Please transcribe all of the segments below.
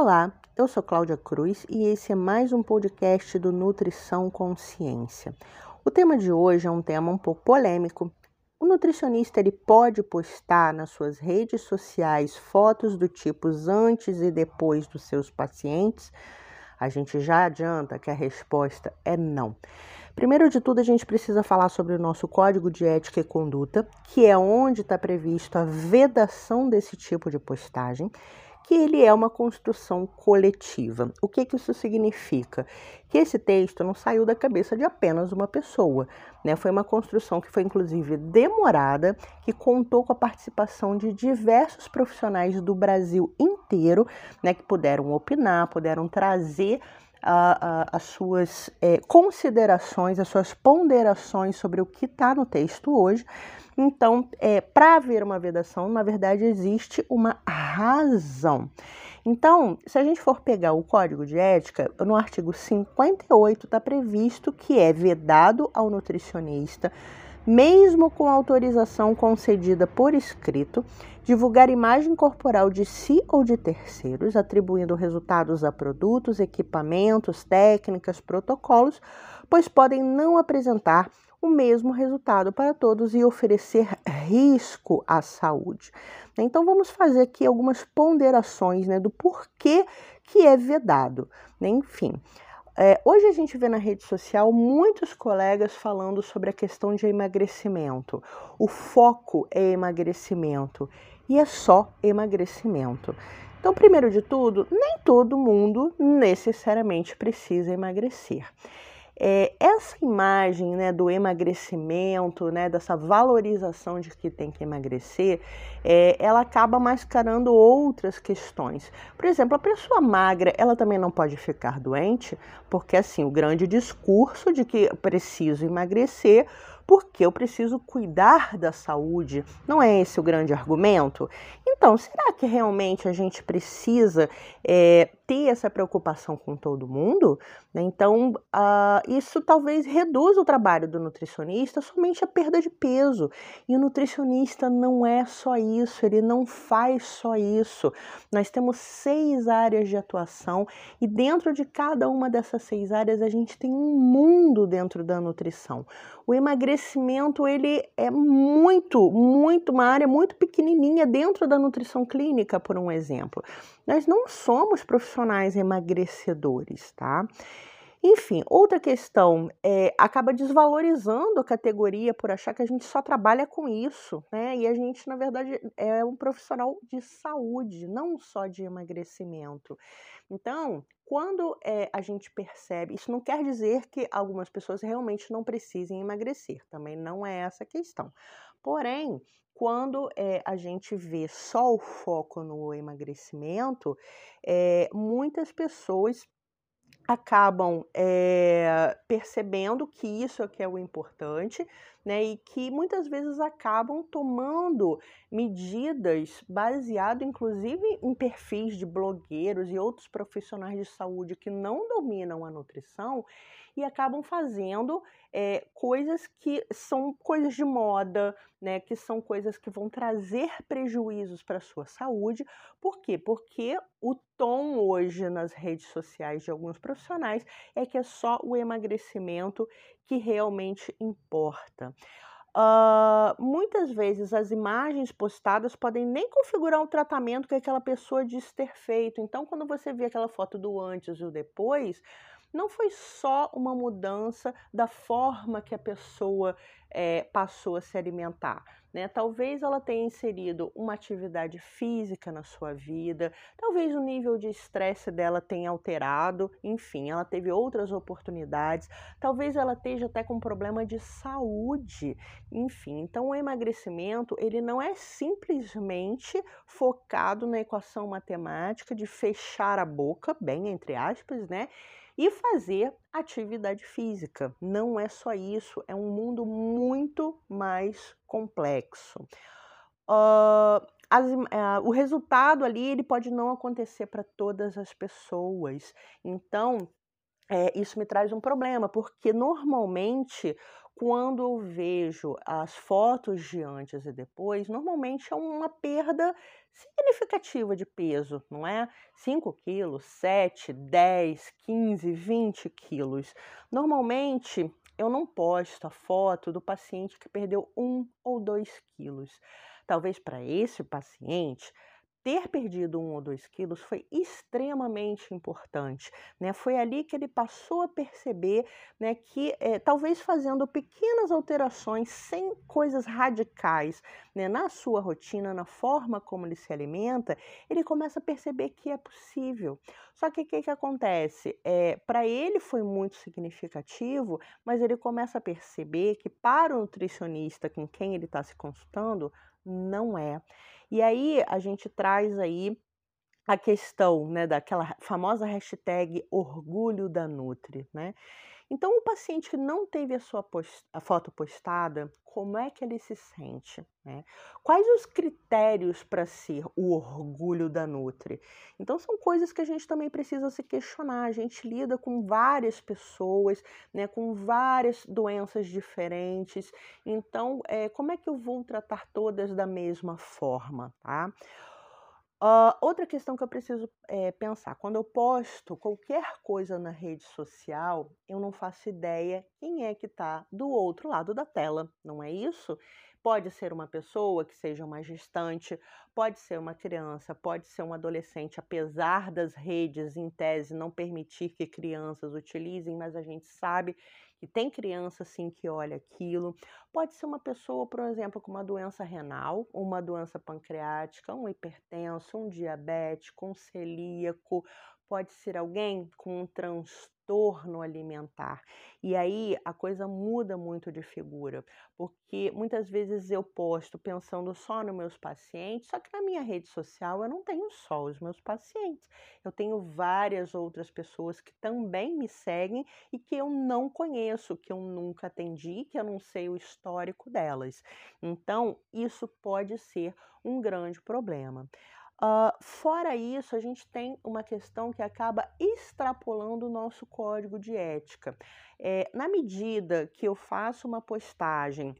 Olá, eu sou Cláudia Cruz e esse é mais um podcast do Nutrição Consciência. O tema de hoje é um tema um pouco polêmico. O nutricionista ele pode postar nas suas redes sociais fotos do tipo antes e depois dos seus pacientes? A gente já adianta que a resposta é não. Primeiro de tudo, a gente precisa falar sobre o nosso código de ética e conduta, que é onde está previsto a vedação desse tipo de postagem que ele é uma construção coletiva. O que, que isso significa? Que esse texto não saiu da cabeça de apenas uma pessoa, né? Foi uma construção que foi inclusive demorada, que contou com a participação de diversos profissionais do Brasil inteiro, né? Que puderam opinar, puderam trazer as suas é, considerações, as suas ponderações sobre o que está no texto hoje. Então, é, para haver uma vedação, na verdade, existe uma razão. Então, se a gente for pegar o código de ética, no artigo 58 está previsto que é vedado ao nutricionista mesmo com autorização concedida por escrito, divulgar imagem corporal de si ou de terceiros, atribuindo resultados a produtos, equipamentos, técnicas, protocolos, pois podem não apresentar o mesmo resultado para todos e oferecer risco à saúde. Então vamos fazer aqui algumas ponderações né, do porquê que é vedado. Né? Enfim, é, hoje a gente vê na rede social muitos colegas falando sobre a questão de emagrecimento. O foco é emagrecimento e é só emagrecimento. Então, primeiro de tudo, nem todo mundo necessariamente precisa emagrecer. É, essa imagem né, do emagrecimento, né, dessa valorização de que tem que emagrecer, é, ela acaba mascarando outras questões. Por exemplo, a pessoa magra, ela também não pode ficar doente, porque assim, o grande discurso de que preciso emagrecer porque eu preciso cuidar da saúde. Não é esse o grande argumento? Então, será que realmente a gente precisa é, ter essa preocupação com todo mundo? Então, uh, isso talvez reduza o trabalho do nutricionista somente a perda de peso. E o nutricionista não é só isso, ele não faz só isso. Nós temos seis áreas de atuação e dentro de cada uma dessas seis áreas a gente tem um mundo dentro da nutrição. O emagrecimento ele é muito, muito uma área muito pequenininha dentro da nutrição clínica, por um exemplo. Nós não somos profissionais emagrecedores, tá? Enfim, outra questão é acaba desvalorizando a categoria por achar que a gente só trabalha com isso, né? E a gente, na verdade, é um profissional de saúde, não só de emagrecimento. Então, quando é, a gente percebe, isso não quer dizer que algumas pessoas realmente não precisem emagrecer, também não é essa a questão. Porém, quando é, a gente vê só o foco no emagrecimento, é, muitas pessoas acabam é, percebendo que isso é que é o importante, né? E que muitas vezes acabam tomando medidas baseado, inclusive, em perfis de blogueiros e outros profissionais de saúde que não dominam a nutrição e acabam fazendo é, coisas que são coisas de moda, né, que são coisas que vão trazer prejuízos para a sua saúde. Por quê? Porque o tom hoje nas redes sociais de alguns profissionais é que é só o emagrecimento que realmente importa. Uh, muitas vezes as imagens postadas podem nem configurar o tratamento que aquela pessoa diz ter feito. Então, quando você vê aquela foto do antes e o depois, não foi só uma mudança da forma que a pessoa é, passou a se alimentar. Né? Talvez ela tenha inserido uma atividade física na sua vida, talvez o nível de estresse dela tenha alterado, enfim, ela teve outras oportunidades, talvez ela esteja até com problema de saúde, enfim. Então, o emagrecimento ele não é simplesmente focado na equação matemática de fechar a boca, bem entre aspas, né? E fazer atividade física. Não é só isso, é um mundo muito mais complexo. Uh, as, uh, o resultado ali ele pode não acontecer para todas as pessoas. Então, é, isso me traz um problema, porque normalmente quando eu vejo as fotos de antes e depois, normalmente é uma perda significativa de peso, não é? 5 quilos, 7, 10, 15, 20 quilos. Normalmente eu não posto a foto do paciente que perdeu 1 ou 2 quilos. Talvez para esse paciente ter perdido um ou dois quilos foi extremamente importante. Né? Foi ali que ele passou a perceber né, que, é, talvez fazendo pequenas alterações, sem coisas radicais né, na sua rotina, na forma como ele se alimenta, ele começa a perceber que é possível. Só que o que, que acontece? É, para ele foi muito significativo, mas ele começa a perceber que para o nutricionista com quem ele está se consultando, não é. E aí a gente traz aí a questão né, daquela famosa hashtag orgulho da Nutri, né? Então, o paciente que não teve a sua post a foto postada, como é que ele se sente? Né? Quais os critérios para ser o orgulho da Nutri? Então, são coisas que a gente também precisa se questionar. A gente lida com várias pessoas, né, com várias doenças diferentes. Então, é, como é que eu vou tratar todas da mesma forma? Tá? Uh, outra questão que eu preciso é, pensar: quando eu posto qualquer coisa na rede social, eu não faço ideia quem é que está do outro lado da tela, não é isso? Pode ser uma pessoa que seja uma gestante, pode ser uma criança, pode ser um adolescente, apesar das redes, em tese, não permitir que crianças utilizem, mas a gente sabe que tem criança assim que olha aquilo. Pode ser uma pessoa, por exemplo, com uma doença renal, uma doença pancreática, um hipertenso, um diabético, um celíaco, pode ser alguém com um transtorno alimentar. E aí a coisa muda muito de figura, porque muitas vezes eu posto pensando só nos meus pacientes, só que na minha rede social eu não tenho só os meus pacientes, eu tenho várias outras pessoas que também me seguem e que eu não conheço, que eu nunca atendi, que eu não sei o histórico delas. Então, isso pode ser um grande problema. Uh, fora isso, a gente tem uma questão que acaba extrapolando o nosso código de ética. É, na medida que eu faço uma postagem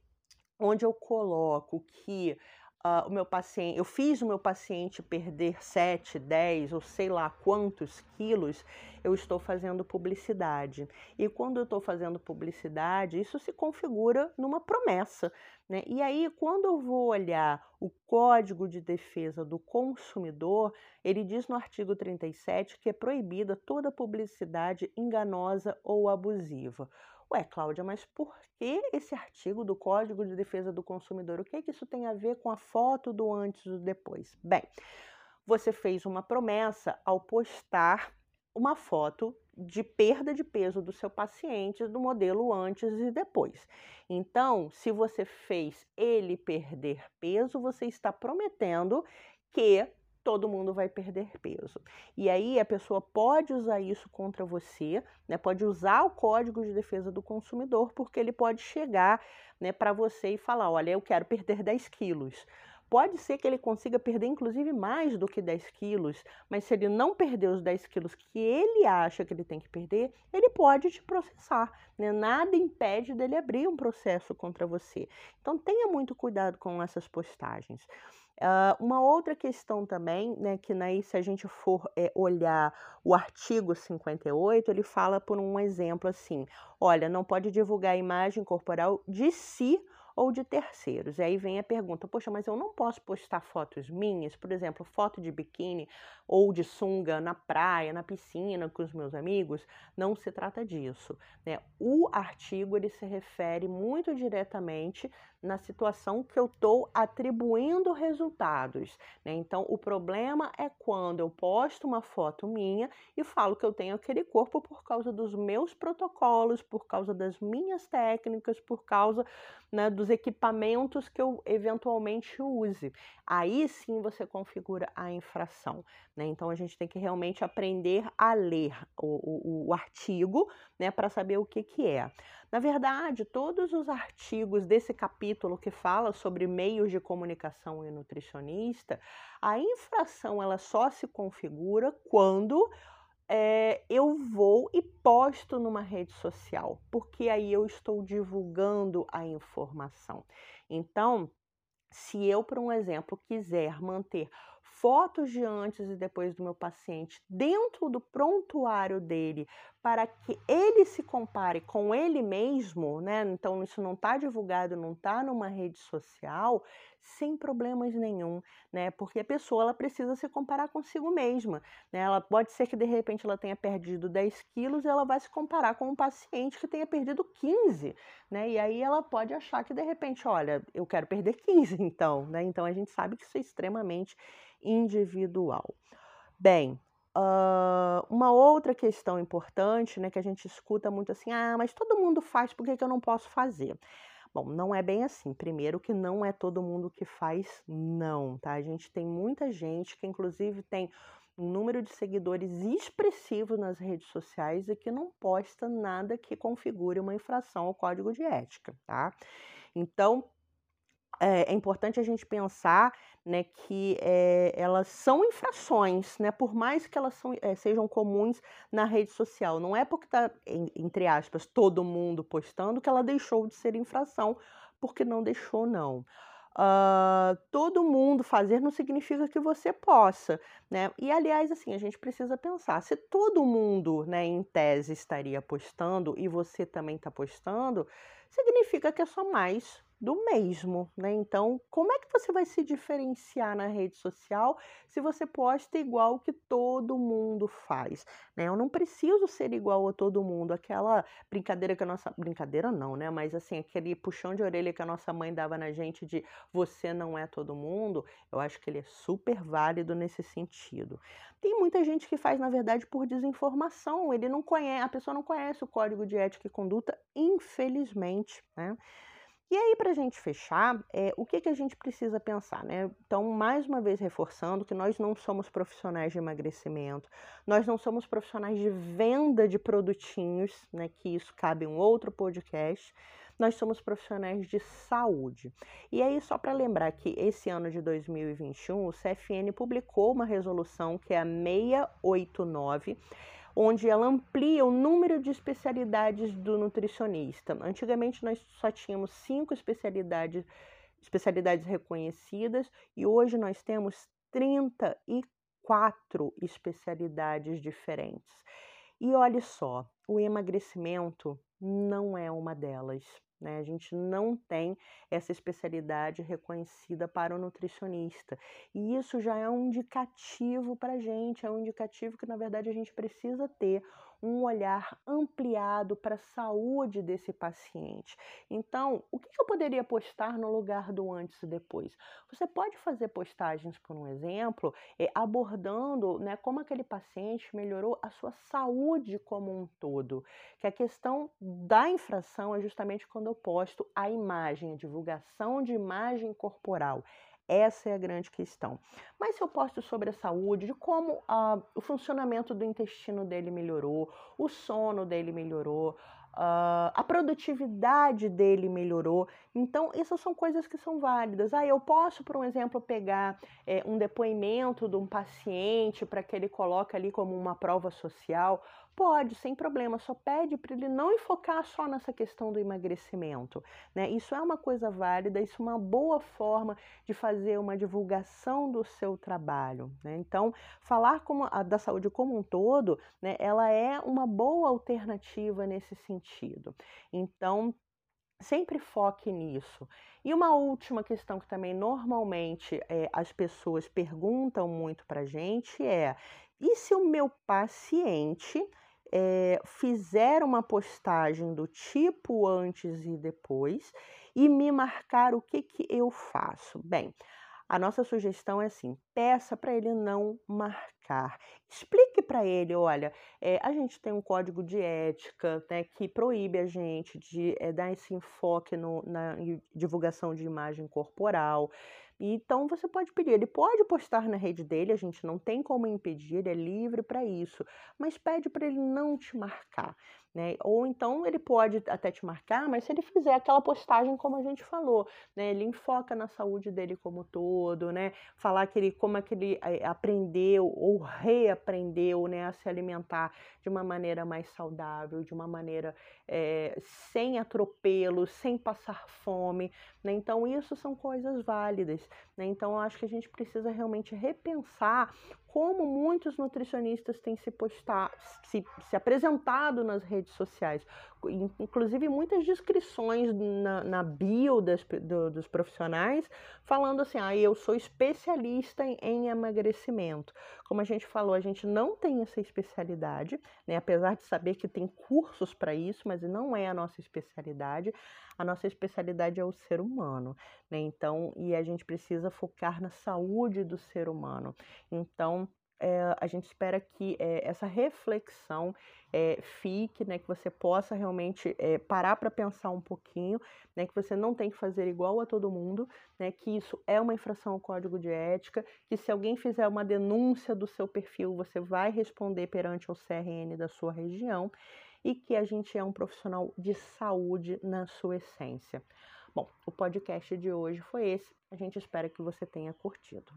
onde eu coloco que uh, o meu paciente, eu fiz o meu paciente perder 7, 10 ou sei lá quantos quilos, eu estou fazendo publicidade. E quando eu estou fazendo publicidade, isso se configura numa promessa. Né? E aí, quando eu vou olhar o Código de Defesa do Consumidor, ele diz no artigo 37 que é proibida toda publicidade enganosa ou abusiva. Ué, Cláudia, mas por que esse artigo do Código de Defesa do Consumidor? O que, é que isso tem a ver com a foto do antes e do depois? Bem, você fez uma promessa ao postar uma foto de perda de peso do seu paciente do modelo antes e depois. Então, se você fez ele perder peso, você está prometendo que todo mundo vai perder peso. E aí a pessoa pode usar isso contra você, né? Pode usar o Código de Defesa do Consumidor, porque ele pode chegar, né, para você e falar, olha, eu quero perder 10 quilos. Pode ser que ele consiga perder, inclusive, mais do que 10 quilos, mas se ele não perder os 10 quilos que ele acha que ele tem que perder, ele pode te processar. Né? Nada impede dele abrir um processo contra você. Então, tenha muito cuidado com essas postagens. Uh, uma outra questão também, né, que aí se a gente for é, olhar o artigo 58, ele fala por um exemplo assim: olha, não pode divulgar a imagem corporal de si ou de terceiros. E aí vem a pergunta: poxa, mas eu não posso postar fotos minhas, por exemplo, foto de biquíni ou de sunga na praia, na piscina com os meus amigos? Não se trata disso. Né? O artigo ele se refere muito diretamente na situação que eu estou atribuindo resultados. Né? Então, o problema é quando eu posto uma foto minha e falo que eu tenho aquele corpo por causa dos meus protocolos, por causa das minhas técnicas, por causa né, dos equipamentos que eu eventualmente use. Aí sim você configura a infração. Né? Então a gente tem que realmente aprender a ler o, o, o artigo né, para saber o que, que é. Na verdade, todos os artigos desse capítulo que fala sobre meios de comunicação e nutricionista, a infração ela só se configura quando é, eu vou e posto numa rede social, porque aí eu estou divulgando a informação. Então, se eu, por um exemplo, quiser manter fotos de antes e depois do meu paciente dentro do prontuário dele para que ele se compare com ele mesmo, né? Então isso não está divulgado, não está numa rede social, sem problemas nenhum, né? Porque a pessoa ela precisa se comparar consigo mesma, né? Ela pode ser que de repente ela tenha perdido 10 quilos e ela vai se comparar com um paciente que tenha perdido 15, né? E aí ela pode achar que de repente, olha, eu quero perder 15 então, né? Então a gente sabe que isso é extremamente individual. Bem, Uh, uma outra questão importante, né, que a gente escuta muito assim, ah, mas todo mundo faz, por que, que eu não posso fazer? Bom, não é bem assim. Primeiro que não é todo mundo que faz, não, tá? A gente tem muita gente que inclusive tem um número de seguidores expressivo nas redes sociais e que não posta nada que configure uma infração ao código de ética, tá? Então, é, é importante a gente pensar né, que é, elas são infrações, né, por mais que elas são, é, sejam comuns na rede social. Não é porque está, entre aspas, todo mundo postando que ela deixou de ser infração, porque não deixou, não. Uh, todo mundo fazer não significa que você possa, né? E aliás, assim, a gente precisa pensar: se todo mundo, né, em tese, estaria postando e você também está postando, significa que é só mais do mesmo, né? Então, como é que você vai se diferenciar na rede social se você posta igual que todo mundo faz, né? Eu não preciso ser igual a todo mundo, aquela brincadeira que a nossa brincadeira não, né? Mas assim, aquele puxão de orelha que a nossa mãe dava na gente de você não é todo mundo, eu acho que ele é super válido nesse sentido. Tem muita gente que faz, na verdade, por desinformação. Ele não conhece, a pessoa não conhece o código de ética e conduta, infelizmente, né? E aí, para a gente fechar, é, o que, que a gente precisa pensar, né? Então, mais uma vez reforçando que nós não somos profissionais de emagrecimento, nós não somos profissionais de venda de produtinhos, né? Que isso cabe em um outro podcast. Nós somos profissionais de saúde. E aí, só para lembrar que esse ano de 2021, o CFN publicou uma resolução que é a 689 onde ela amplia o número de especialidades do nutricionista. Antigamente nós só tínhamos cinco especialidades, especialidades reconhecidas e hoje nós temos 34 especialidades diferentes. E olhe só, o emagrecimento não é uma delas. Né? A gente não tem essa especialidade reconhecida para o nutricionista. E isso já é um indicativo para a gente, é um indicativo que, na verdade, a gente precisa ter um olhar ampliado para a saúde desse paciente. Então, o que eu poderia postar no lugar do antes e depois? Você pode fazer postagens, por um exemplo, eh, abordando né, como aquele paciente melhorou a sua saúde como um todo. Que a questão da infração é justamente quando eu posto a imagem, a divulgação de imagem corporal. Essa é a grande questão. Mas se eu posto sobre a saúde, de como ah, o funcionamento do intestino dele melhorou, o sono dele melhorou, Uh, a produtividade dele melhorou. Então, essas são coisas que são válidas. Ah, eu posso, por um exemplo, pegar é, um depoimento de um paciente para que ele coloque ali como uma prova social. Pode, sem problema, só pede para ele não enfocar só nessa questão do emagrecimento. Né? Isso é uma coisa válida, isso é uma boa forma de fazer uma divulgação do seu trabalho. Né? Então, falar como, da saúde como um todo, né, ela é uma boa alternativa nesse sentido. Então, sempre foque nisso. E uma última questão que também normalmente é, as pessoas perguntam muito para gente é: e se o meu paciente é, fizer uma postagem do tipo antes e depois e me marcar o que, que eu faço. Bem, a nossa sugestão é assim: peça para ele não marcar. Explique para ele: olha, é, a gente tem um código de ética né, que proíbe a gente de é, dar esse enfoque no, na divulgação de imagem corporal. Então você pode pedir, ele pode postar na rede dele, a gente não tem como impedir, ele é livre para isso, mas pede para ele não te marcar. Né? Ou então ele pode até te marcar, mas se ele fizer aquela postagem como a gente falou, né? Ele enfoca na saúde dele como todo, né? Falar que ele, como é que ele eh, aprendeu ou reaprendeu, né, a se alimentar de uma maneira mais saudável, de uma maneira é, sem atropelo, sem passar fome, né? Então isso são coisas válidas, né? Então eu acho que a gente precisa realmente repensar como muitos nutricionistas têm se postar, se, se apresentado nas redes sociais, inclusive muitas descrições na, na bio das, do, dos profissionais, falando assim, ah, eu sou especialista em, em, emagrecimento. Como a gente falou, a gente não tem essa especialidade, né? apesar de saber que tem cursos para isso, mas não é a nossa especialidade. A nossa especialidade é o ser humano, né? Então, e a gente precisa focar na saúde do ser humano. Então, é, a gente espera que é, essa reflexão é, fique, né, que você possa realmente parar para pensar um pouquinho, né, que você não tem que fazer igual a todo mundo, né, que isso é uma infração ao código de ética, que se alguém fizer uma denúncia do seu perfil, você vai responder perante o CRN da sua região e que a gente é um profissional de saúde na sua essência. Bom, o podcast de hoje foi esse. A gente espera que você tenha curtido.